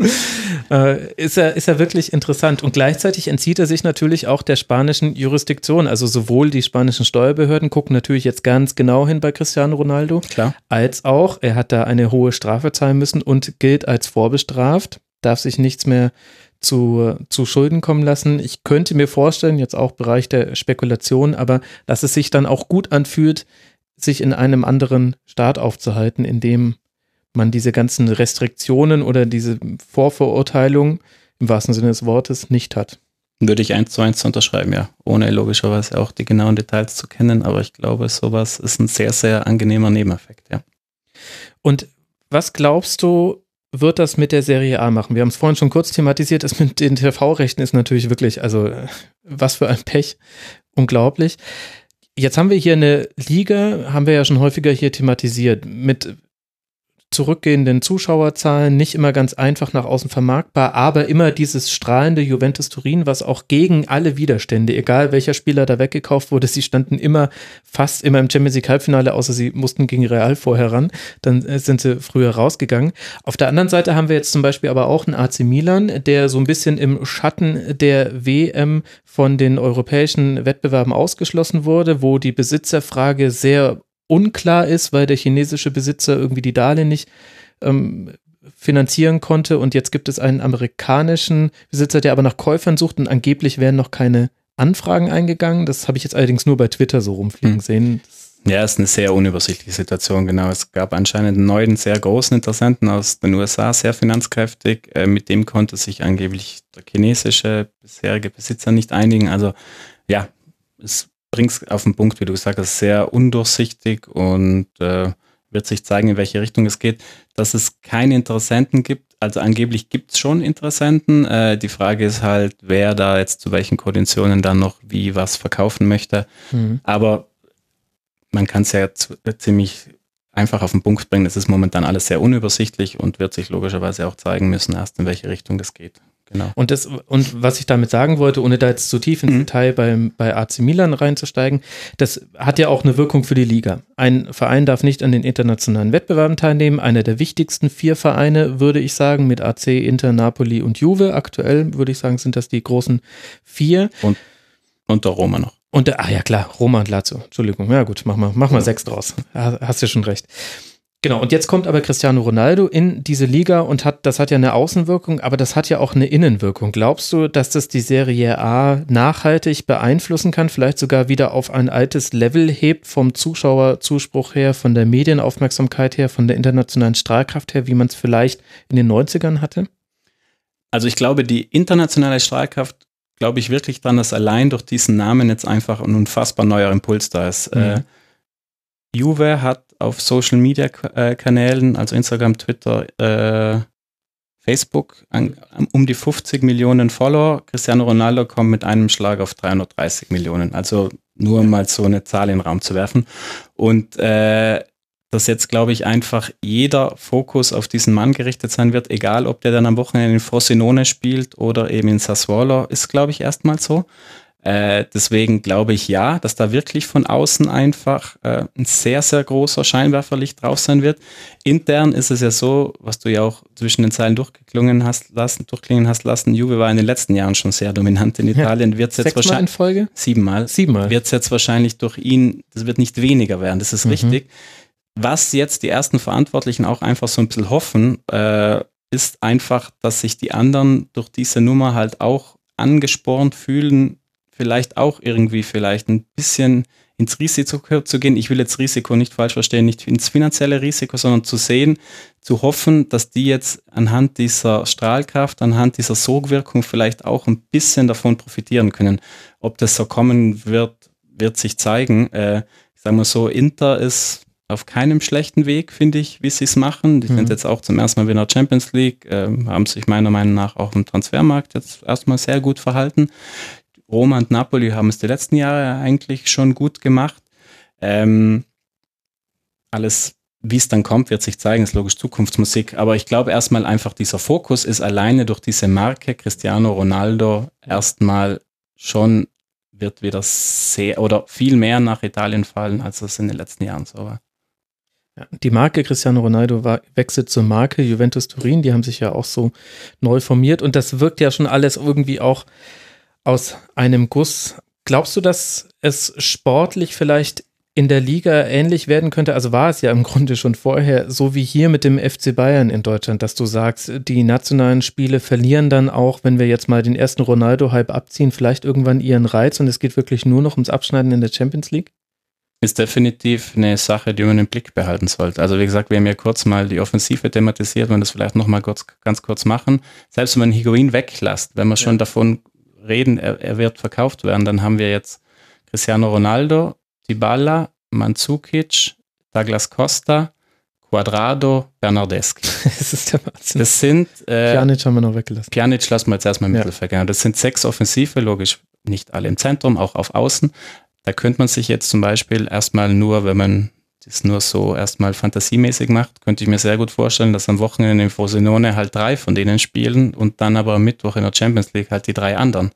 äh, ist, er, ist er wirklich interessant. Und gleichzeitig entzieht er sich natürlich auch der spanischen Jurisdiktion. Also sowohl die spanischen Steuerbehörden gucken natürlich jetzt ganz genau hin bei Cristiano Ronaldo. Klar als auch er hat da eine hohe Strafe zahlen müssen und gilt als vorbestraft, darf sich nichts mehr zu, zu Schulden kommen lassen. Ich könnte mir vorstellen, jetzt auch Bereich der Spekulation, aber dass es sich dann auch gut anfühlt, sich in einem anderen Staat aufzuhalten, in dem man diese ganzen Restriktionen oder diese Vorverurteilung im wahrsten Sinne des Wortes nicht hat. Würde ich eins zu eins unterschreiben, ja. Ohne logischerweise auch die genauen Details zu kennen, aber ich glaube, sowas ist ein sehr, sehr angenehmer Nebeneffekt, ja. Und was glaubst du, wird das mit der Serie A machen? Wir haben es vorhin schon kurz thematisiert, das mit den TV-Rechten ist natürlich wirklich, also was für ein Pech, unglaublich. Jetzt haben wir hier eine Liga, haben wir ja schon häufiger hier thematisiert, mit zurückgehenden Zuschauerzahlen, nicht immer ganz einfach nach außen vermarktbar, aber immer dieses strahlende Juventus Turin, was auch gegen alle Widerstände, egal welcher Spieler da weggekauft wurde, sie standen immer fast immer im Champions League Halbfinale, außer sie mussten gegen Real vorher ran, dann äh, sind sie früher rausgegangen. Auf der anderen Seite haben wir jetzt zum Beispiel aber auch einen AC Milan, der so ein bisschen im Schatten der WM von den europäischen Wettbewerben ausgeschlossen wurde, wo die Besitzerfrage sehr unklar ist, weil der chinesische Besitzer irgendwie die Darlehen nicht ähm, finanzieren konnte. Und jetzt gibt es einen amerikanischen Besitzer, der aber nach Käufern sucht und angeblich werden noch keine Anfragen eingegangen. Das habe ich jetzt allerdings nur bei Twitter so rumfliegen hm. sehen. Ja, ist eine sehr unübersichtliche Situation, genau. Es gab anscheinend einen neuen, sehr großen Interessenten aus den USA, sehr finanzkräftig. Äh, mit dem konnte sich angeblich der chinesische bisherige Besitzer nicht einigen. Also ja, es bringst auf den Punkt, wie du gesagt hast, sehr undurchsichtig und äh, wird sich zeigen, in welche Richtung es geht. Dass es keine Interessenten gibt, also angeblich gibt es schon Interessenten. Äh, die Frage ist halt, wer da jetzt zu welchen Konditionen dann noch wie was verkaufen möchte. Mhm. Aber man kann es ja ziemlich einfach auf den Punkt bringen. Es ist momentan alles sehr unübersichtlich und wird sich logischerweise auch zeigen müssen, erst in welche Richtung das geht. Genau. Und, das, und was ich damit sagen wollte, ohne da jetzt zu tief ins mhm. Detail beim, bei AC Milan reinzusteigen, das hat ja auch eine Wirkung für die Liga. Ein Verein darf nicht an den internationalen Wettbewerben teilnehmen. Einer der wichtigsten vier Vereine, würde ich sagen, mit AC, Inter, Napoli und Juve. Aktuell würde ich sagen, sind das die großen vier. Und, und der Roma noch. Und der, ah ja klar, Roma und Lazio. Entschuldigung. Ja gut, mach mal, mach mal ja. sechs draus. Hast du schon recht. Genau, und jetzt kommt aber Cristiano Ronaldo in diese Liga und hat, das hat ja eine Außenwirkung, aber das hat ja auch eine Innenwirkung. Glaubst du, dass das die Serie A nachhaltig beeinflussen kann, vielleicht sogar wieder auf ein altes Level hebt, vom Zuschauerzuspruch her, von der Medienaufmerksamkeit her, von der internationalen Strahlkraft her, wie man es vielleicht in den 90ern hatte? Also ich glaube, die internationale Strahlkraft, glaube ich wirklich dran, dass allein durch diesen Namen jetzt einfach ein unfassbar neuer Impuls da ist. Mhm. Äh, Juve hat auf Social Media äh, Kanälen, also Instagram, Twitter, äh, Facebook, an, um die 50 Millionen Follower. Cristiano Ronaldo kommt mit einem Schlag auf 330 Millionen. Also nur mal so eine Zahl in den Raum zu werfen. Und äh, dass jetzt, glaube ich, einfach jeder Fokus auf diesen Mann gerichtet sein wird, egal ob der dann am Wochenende in Frosinone spielt oder eben in Sassuolo, ist, glaube ich, erstmal so. Äh, deswegen glaube ich ja, dass da wirklich von außen einfach äh, ein sehr, sehr großer Scheinwerferlicht drauf sein wird. Intern ist es ja so, was du ja auch zwischen den Zeilen durchgeklungen hast lassen, durchklingen hast lassen. Juve war in den letzten Jahren schon sehr dominant in Italien. Ja. Wird jetzt wahrscheinlich in Folge? Siebenmal. Siebenmal. Wird es jetzt wahrscheinlich durch ihn, das wird nicht weniger werden, das ist mhm. richtig. Was jetzt die ersten Verantwortlichen auch einfach so ein bisschen hoffen, äh, ist einfach, dass sich die anderen durch diese Nummer halt auch angespornt fühlen, vielleicht auch irgendwie vielleicht ein bisschen ins Risiko zu gehen. Ich will jetzt Risiko nicht falsch verstehen, nicht ins finanzielle Risiko, sondern zu sehen, zu hoffen, dass die jetzt anhand dieser Strahlkraft, anhand dieser Sogwirkung vielleicht auch ein bisschen davon profitieren können. Ob das so kommen wird, wird sich zeigen. Äh, ich sage mal so, Inter ist auf keinem schlechten Weg, finde ich, wie sie es machen. Die mhm. sind jetzt auch zum ersten Mal wieder Champions League, äh, haben sich meiner Meinung nach auch im Transfermarkt jetzt erstmal sehr gut verhalten. Roma und Napoli haben es die letzten Jahre eigentlich schon gut gemacht. Ähm, alles, wie es dann kommt, wird sich zeigen, ist logisch Zukunftsmusik. Aber ich glaube erstmal einfach, dieser Fokus ist alleine durch diese Marke Cristiano Ronaldo erstmal schon wird wieder sehr oder viel mehr nach Italien fallen, als es in den letzten Jahren so war. Die Marke Cristiano Ronaldo war, wechselt zur Marke Juventus Turin. Die haben sich ja auch so neu formiert und das wirkt ja schon alles irgendwie auch aus einem Guss. Glaubst du, dass es sportlich vielleicht in der Liga ähnlich werden könnte? Also war es ja im Grunde schon vorher, so wie hier mit dem FC Bayern in Deutschland, dass du sagst, die nationalen Spiele verlieren dann auch, wenn wir jetzt mal den ersten Ronaldo-Hype abziehen, vielleicht irgendwann ihren Reiz und es geht wirklich nur noch ums Abschneiden in der Champions League? Ist definitiv eine Sache, die man im Blick behalten sollte. Also wie gesagt, wir haben ja kurz mal die Offensive thematisiert, wenn das vielleicht noch mal kurz, ganz kurz machen. Selbst wenn man Higuain weglässt, wenn man schon ja. davon reden, er, er, wird verkauft werden, dann haben wir jetzt Cristiano Ronaldo, Dybala, Mandzukic, Douglas Costa, Quadrado, Bernardeschi. das ist der Wahnsinn. Das sind. Äh, Pjanic haben wir noch weggelassen. Pjanic lassen wir jetzt erstmal im ja. Mittelfeld. Genau. Das sind sechs Offensive, logisch nicht alle im Zentrum, auch auf Außen. Da könnte man sich jetzt zum Beispiel erstmal nur, wenn man das nur so erstmal fantasiemäßig macht, könnte ich mir sehr gut vorstellen, dass am Wochenende in Frosinone halt drei von denen spielen und dann aber am Mittwoch in der Champions League halt die drei anderen,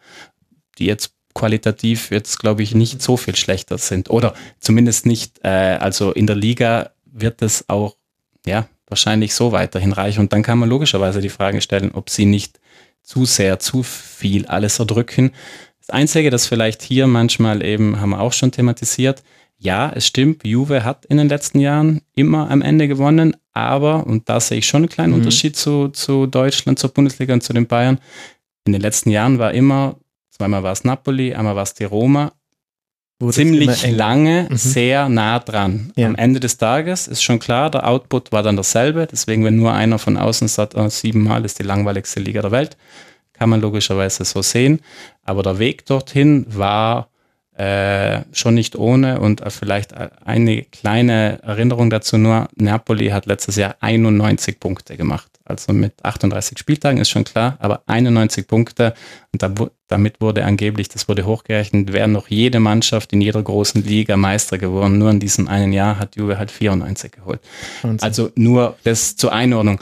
die jetzt qualitativ jetzt, glaube ich, nicht so viel schlechter sind. Oder zumindest nicht, äh, also in der Liga wird es auch, ja, wahrscheinlich so weiterhin reichen. Und dann kann man logischerweise die Frage stellen, ob sie nicht zu sehr, zu viel alles erdrücken. Das Einzige, das vielleicht hier manchmal eben, haben wir auch schon thematisiert, ja, es stimmt, Juve hat in den letzten Jahren immer am Ende gewonnen, aber, und da sehe ich schon einen kleinen mhm. Unterschied zu, zu Deutschland, zur Bundesliga und zu den Bayern, in den letzten Jahren war immer, zweimal war es Napoli, einmal war es die Roma, Wurde ziemlich lange mhm. sehr nah dran. Ja. Am Ende des Tages ist schon klar, der Output war dann dasselbe, deswegen, wenn nur einer von außen sagt, oh, siebenmal ist die langweiligste Liga der Welt, kann man logischerweise so sehen, aber der Weg dorthin war Äh, schon nicht ohne und vielleicht eine kleine Erinnerung dazu nur, Napoli hat letztes Jahr 91 Punkte gemacht. Also mit 38 Spieltagen ist schon klar, aber 91 Punkte und da, damit wurde angeblich, das wurde hochgerechnet, wäre noch jede Mannschaft in jeder großen Liga Meister geworden. Nur in diesem einen Jahr hat Juve halt 94 geholt. Wahnsinn. Also nur das zur Einordnung.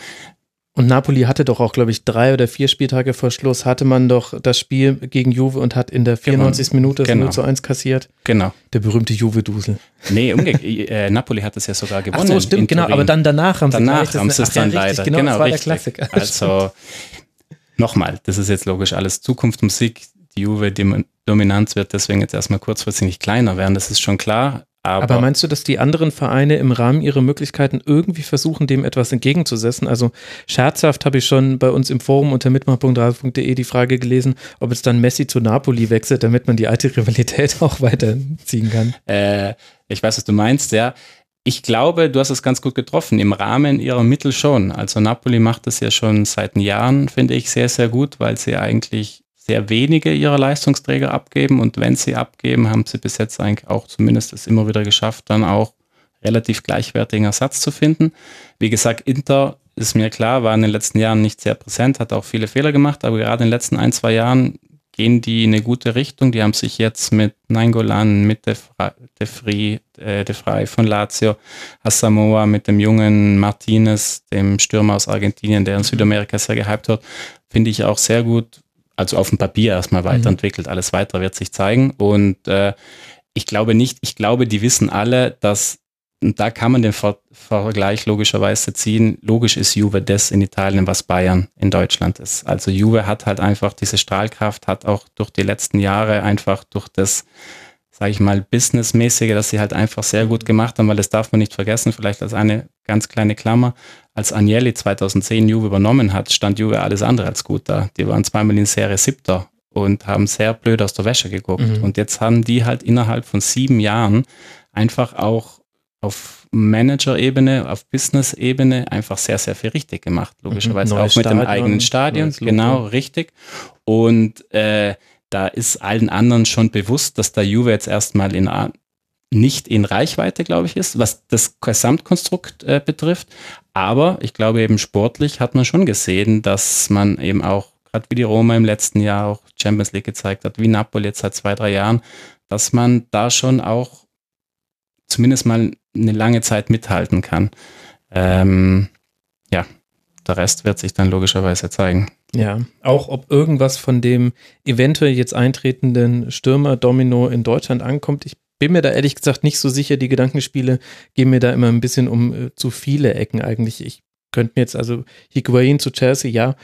Und Napoli hatte doch auch, glaube ich, drei oder vier Spieltage vor Schluss, hatte man doch das Spiel gegen Juve und hat in der 94. Genau. Minute genau. 0 zu 1 kassiert. Genau. Der berühmte Juve-Dusel. Nee, umgekehrt. äh, Napoli hat es ja sogar gewonnen. Ach so, stimmt, genau. Aber dann danach haben sie Danach haben sie es dann ja, leider. Genau, genau das war richtig. der Klassiker. Also, nochmal, das ist jetzt logisch alles Zukunftsmusik. Die Juve-Dominanz wird deswegen jetzt erstmal kurzfristig nicht kleiner werden, das ist schon klar. Aber, Aber, meinst du, dass die anderen Vereine im Rahmen ihrer Möglichkeiten irgendwie versuchen, dem etwas entgegenzusetzen? Also scherzhaft habe ich schon bei uns im Forum unter mitmach.de die Frage gelesen, ob es dann Messi zu Napoli wechselt, damit man die alte Rivalität auch weiterziehen kann. Äh, ich weiß, was du meinst, ja. Ich glaube, du hast es ganz gut getroffen. Im Rahmen ihrer Mittel schon. Also Napoli macht das ja schon seit Jahren, finde ich, sehr, sehr gut, weil sie eigentlich sehr wenige ihrer Leistungsträger abgeben und wenn sie abgeben, haben sie bis jetzt eigentlich auch zumindest es immer wieder geschafft, dann auch relativ gleichwertigen Ersatz zu finden. Wie gesagt, Inter ist mir klar, war in den letzten Jahren nicht sehr präsent, hat auch viele Fehler gemacht, aber gerade in den letzten ein, zwei Jahren gehen die in eine gute Richtung. Die haben sich jetzt mit Nainggolan, mit De, Frey, äh, von Lazio, Asamoah, mit dem jungen Martinez, dem Stürmer aus Argentinien, der in Südamerika sehr gehypt hat, finde ich auch sehr gut also auf dem Papier erstmal mhm. weiterentwickelt. Mhm. Alles weitere wird sich zeigen. Und äh, ich glaube nicht, ich glaube, die wissen alle, dass, und da kann man den Ver Vergleich logischerweise ziehen, logisch ist Juve das in Italien, was Bayern in Deutschland ist. Also Juve hat halt einfach diese Strahlkraft, hat auch durch die letzten Jahre einfach durch das sage ich mal, businessmäßige, dass sie halt einfach sehr gut gemacht haben, weil das darf man nicht vergessen, vielleicht als eine ganz kleine Klammer. Als Agnelli 2010 Juve übernommen hat, stand Juve alles andere als gut da. Die waren zweimal in Serie siebter und haben sehr blöd aus der Wäsche geguckt. Mhm. Und jetzt haben die halt innerhalb von sieben Jahren einfach auch auf Manager-Ebene, auf Business-Ebene einfach sehr, sehr viel richtig gemacht. Logischerweise mhm, auch mit Stadion, dem eigenen Stadion. Genau, richtig. Und äh, da ist allen anderen schon bewusst, dass der Juve jetzt erstmal in, nicht in Reichweite, glaube ich, ist, was das Gesamtkonstrukt äh, betrifft. Aber ich glaube eben sportlich hat man schon gesehen, dass man eben auch, gerade wie die Roma im letzten Jahr auch Champions League gezeigt hat, wie Napoli jetzt seit zwei, drei Jahren, dass man da schon auch zumindest mal eine lange Zeit mithalten kann. Ähm, ja, der Rest wird sich dann logischerweise zeigen. Ja, auch ob irgendwas von dem eventuell jetzt eintretenden Stürmer-Domino in Deutschland ankommt. Ich bin mir da ehrlich gesagt nicht so sicher. Die Gedankenspiele gehen mir da immer ein bisschen um äh, zu viele Ecken eigentlich. Ich könnte mir jetzt also Higuain zu Chelsea, ja.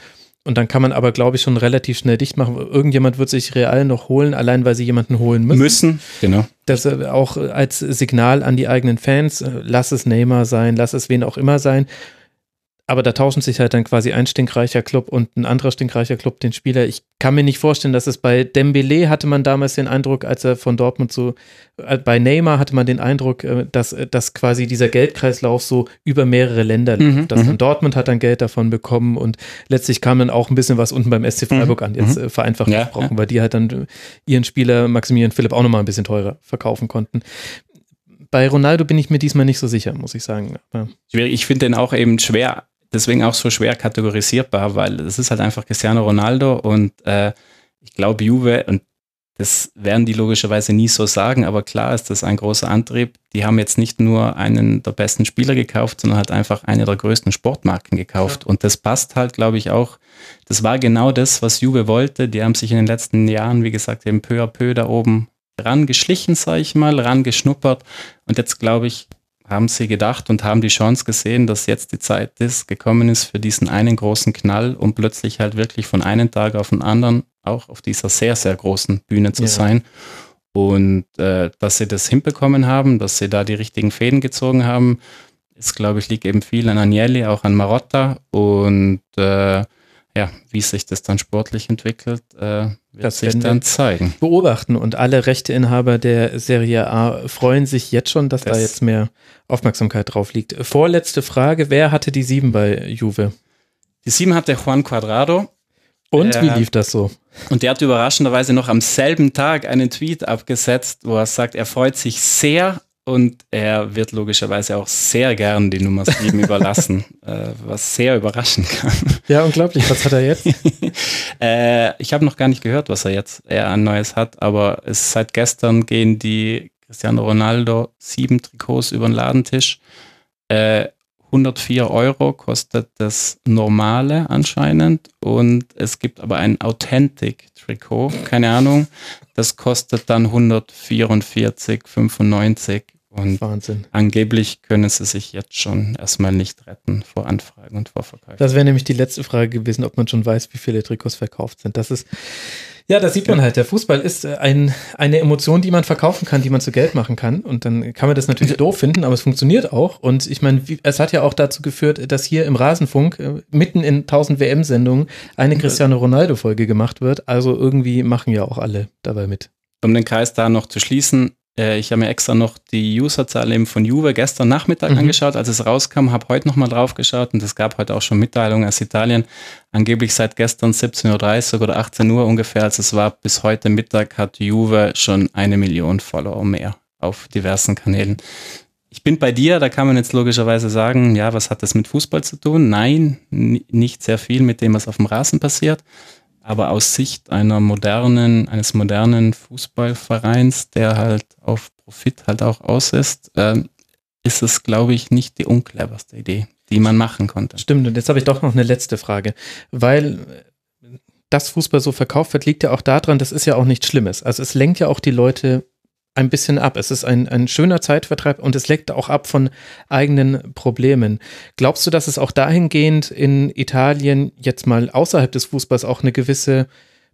Und dann kann man aber, glaube ich, schon relativ schnell dicht machen. Irgendjemand wird sich Real noch holen, allein weil sie jemanden holen müssen. Müssen, genau. Das äh, auch als Signal an die eigenen Fans, äh, lass es Neymar sein, lass es wen auch immer sein. Aber da tauschen sich halt dann quasi ein stinkreicher Club und ein anderer stinkreicher Club den Spieler. Ich kann mir nicht vorstellen, dass es bei Dembele hatte man damals den Eindruck, als er von Dortmund so, äh, bei Neymar hatte man den Eindruck, äh, dass, äh, dass quasi dieser Geldkreislauf so über mehrere Länder lief. Mhm, dass mhm. Dortmund hat dann Geld davon bekommen und letztlich kam dann auch ein bisschen was unten beim SC Freiburg mhm, an, jetzt äh, vereinfacht ja, gesprochen, ja. weil die halt dann ihren Spieler Maximilian Philipp auch nochmal ein bisschen teurer verkaufen konnten bei Ronaldo bin ich mir diesmal nicht so sicher, muss ich sagen. Ich finde den auch eben schwer deswegen auch so schwer kategorisierbar, weil es ist halt einfach Cristiano Ronaldo und äh, ich glaube Juve und das werden die logischerweise nie so sagen, aber klar ist das ein großer Antrieb. Die haben jetzt nicht nur einen der besten Spieler gekauft, sondern halt einfach eine der größten Sportmarken gekauft. Ja. Und das passt halt, glaube ich, auch. Das war genau das, was Juve wollte. Die haben sich in den letzten Jahren, wie gesagt, eben peu à peu da oben rangeschlichen, sage ich mal, rangeschnuppert. Und jetzt, glaube ich, haben sie gedacht und haben die Chance gesehen, dass jetzt die Zeit ist, gekommen ist für diesen einen großen Knall, um plötzlich halt wirklich von einem Tag auf den anderen auch auf dieser sehr, sehr großen Bühne zu ja. sein. Und äh, dass sie das hinbekommen haben, dass sie da die richtigen Fäden gezogen haben, ist, glaube ich, liegt eben viel an Agnelli, auch an Marotta. Und äh, ja, wie sich das dann sportlich entwickelt, äh, das sich dann zeigen. Beobachten und alle Rechteinhaber der Serie A freuen sich jetzt schon, dass das da jetzt mehr Aufmerksamkeit drauf liegt. Vorletzte Frage: Wer hatte die sieben bei Juve? Die sieben hatte Juan Cuadrado. Und äh, wie lief das so? Und der hat überraschenderweise noch am selben Tag einen Tweet abgesetzt, wo er sagt, er freut sich sehr und er wird logischerweise auch sehr gern die Nummer 7 überlassen, äh, was sehr überraschen kann. Ja, unglaublich. Was hat er jetzt? äh, ich habe noch gar nicht gehört, was er jetzt er ein neues hat, aber es, seit gestern gehen die Cristiano Ronaldo sieben Trikots über den Ladentisch. Äh, 104 Euro kostet das normale anscheinend und es gibt aber ein Authentic-Trikot, keine Ahnung, das kostet dann 144,95 und Wahnsinn. angeblich können sie sich jetzt schon erstmal nicht retten vor Anfragen und vor Verkäufen. Das wäre nämlich die letzte Frage gewesen, ob man schon weiß, wie viele Trikots verkauft sind. Das ist, ja, das sieht man halt. Der Fußball ist äh, ein, eine Emotion, die man verkaufen kann, die man zu Geld machen kann. Und dann kann man das natürlich doof finden, aber es funktioniert auch. Und ich meine, es hat ja auch dazu geführt, dass hier im Rasenfunk äh, mitten in 1000 WM-Sendungen eine Cristiano Ronaldo-Folge gemacht wird. Also irgendwie machen ja auch alle dabei mit. Um den Kreis da noch zu schließen, äh, ich habe mir extra noch die Userzahl eben von Juve gestern Nachmittag mhm. angeschaut, als es rauskam, habe heute nochmal drauf geschaut und es gab heute auch schon Mitteilungen aus Italien. Angeblich seit gestern 17.30 Uhr oder 18 Uhr ungefähr, als es war, bis heute Mittag hat Juve schon eine Million Follower mehr auf diversen Kanälen. Ich bin bei dir, da kann man jetzt logischerweise sagen, ja, was hat das mit Fußball zu tun? Nein, nicht sehr viel mit dem, was auf dem Rasen passiert. Aber aus Sicht einer modernen, eines modernen Fußballvereins, der halt auf Profit halt auch aus ist, äh, ist es, glaube ich, nicht die uncleverste Idee, die man machen konnte. Stimmt, und jetzt habe ich doch noch eine letzte Frage, weil das Fußball so verkauft wird, liegt ja auch daran, das ist ja auch nichts Schlimmes. Also es lenkt ja auch die Leute ein bisschen ab. Es ist ein, ein schöner Zeitvertreib und es leckt auch ab von eigenen Problemen. Glaubst du, dass es auch dahingehend in Italien jetzt mal außerhalb des Fußballs auch eine gewisse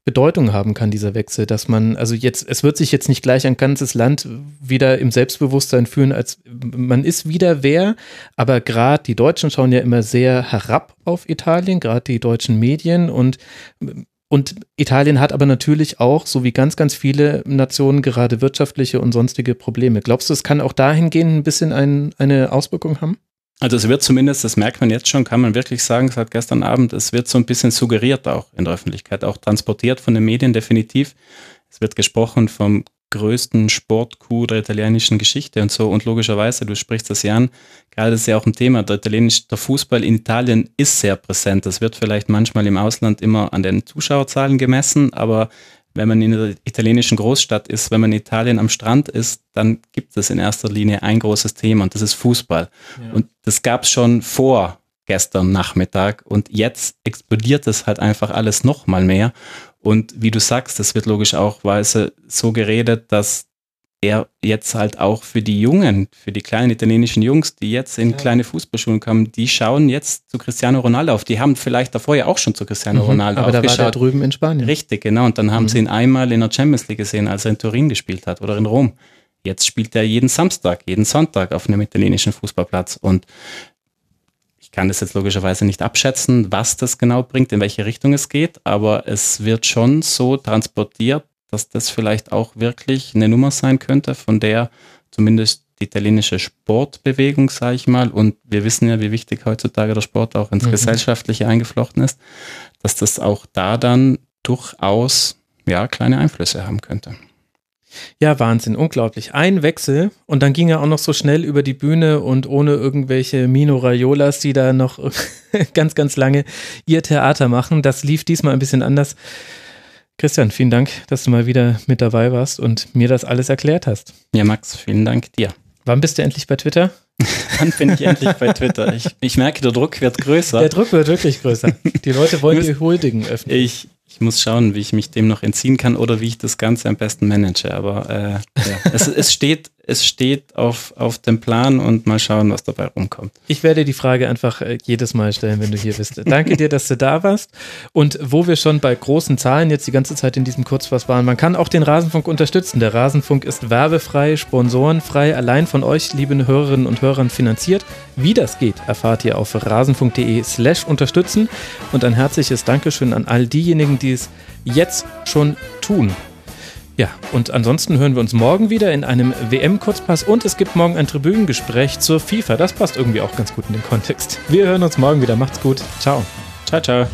Bedeutung haben kann, dieser Wechsel, dass man, also jetzt, es wird sich jetzt nicht gleich ein ganzes Land wieder im Selbstbewusstsein fühlen, als man ist wieder wer, aber gerade die Deutschen schauen ja immer sehr herab auf Italien, gerade die deutschen Medien und und Italien hat aber natürlich auch, so wie ganz, ganz viele Nationen, gerade wirtschaftliche und sonstige Probleme. Glaubst du, es kann auch dahingehend ein bisschen ein, eine Auswirkung haben? Also es wird zumindest, das merkt man jetzt schon, kann man wirklich sagen, seit gestern Abend, es wird so ein bisschen suggeriert auch in der Öffentlichkeit, auch transportiert von den Medien definitiv. Es wird gesprochen vom größten Sportcoup der italienischen Geschichte und so. Und logischerweise, du sprichst das ja an, gerade ist ja auch ein Thema, der, Italienisch, der Fußball in Italien ist sehr präsent. Das wird vielleicht manchmal im Ausland immer an den Zuschauerzahlen gemessen, aber wenn man in einer italienischen Großstadt ist, wenn man in Italien am Strand ist, dann gibt es in erster Linie ein großes Thema und das ist Fußball. Ja. Und das gab es schon vor gestern Nachmittag und jetzt explodiert es halt einfach alles noch mal mehr. Und wie du sagst, das wird logischerweise so geredet, dass er jetzt halt auch für die Jungen, für die kleinen italienischen Jungs, die jetzt in ja. kleine Fußballschulen kommen, die schauen jetzt zu Cristiano Ronaldo auf. Die haben vielleicht davor ja auch schon zu Cristiano mhm, Ronaldo aber aufgeschaut. Aber da war drüben in Spanien. Richtig, genau. Und dann haben mhm. sie ihn einmal in der Champions League gesehen, als er in Turin gespielt hat oder in Rom. Jetzt spielt er jeden Samstag, jeden Sonntag auf einem italienischen Fußballplatz. Und kann das jetzt logischerweise nicht abschätzen, was das genau bringt, in welche Richtung es geht, aber es wird schon so transportiert, dass das vielleicht auch wirklich eine Nummer sein könnte, von der zumindest die italienische Sportbewegung, sage ich mal, und wir wissen ja, wie wichtig heutzutage der Sport auch ins mhm. Gesellschaftliche eingeflochten ist, dass das auch da dann durchaus ja, kleine Einflüsse haben könnte. Ja, Wahnsinn, unglaublich. Ein Wechsel und dann ging er auch noch so schnell über die Bühne und ohne irgendwelche Mino Raiolas, die da noch ganz, ganz lange ihr Theater machen. Das lief diesmal ein bisschen anders. Christian, vielen Dank, dass du mal wieder mit dabei warst und mir das alles erklärt hast. Ja, Max, vielen Dank dir. Wann bist du endlich bei Twitter? Wann bin ich endlich bei Twitter? Ich, ich merke, der Druck wird größer. Der Druck wird wirklich größer. Die Leute wollen dir huldigen öffentlich. Ich, ich muss schauen, wie ich mich dem noch entziehen kann oder wie ich das Ganze am besten manage. Aber äh, ja. es, es, steht, es steht auf, auf dem Plan und mal schauen, was dabei rumkommt. Ich werde die Frage einfach äh, jedes Mal stellen, wenn du hier bist. Danke dir, dass du da warst. Und wo wir schon bei großen Zahlen jetzt die ganze Zeit in diesem Kurzfass waren, man kann auch den Rasenfunk unterstützen. Der Rasenfunk ist werbefrei, sponsorenfrei, allein von euch, lieben Hörerinnen und Hörern, finanziert. Wie das geht, erfahrt ihr auf rasenfunk.de slash unterstützen. Und ein herzliches Dankeschön an all diejenigen, die es jetzt schon tun. Ja, und ansonsten hören wir uns morgen wieder in einem WM-Kurzpass und es gibt morgen ein Tribünengespräch zur FIFA. Das passt irgendwie auch ganz gut in den Kontext. Wir hören uns morgen wieder. Macht's gut. Ciao. Ciao, ciao.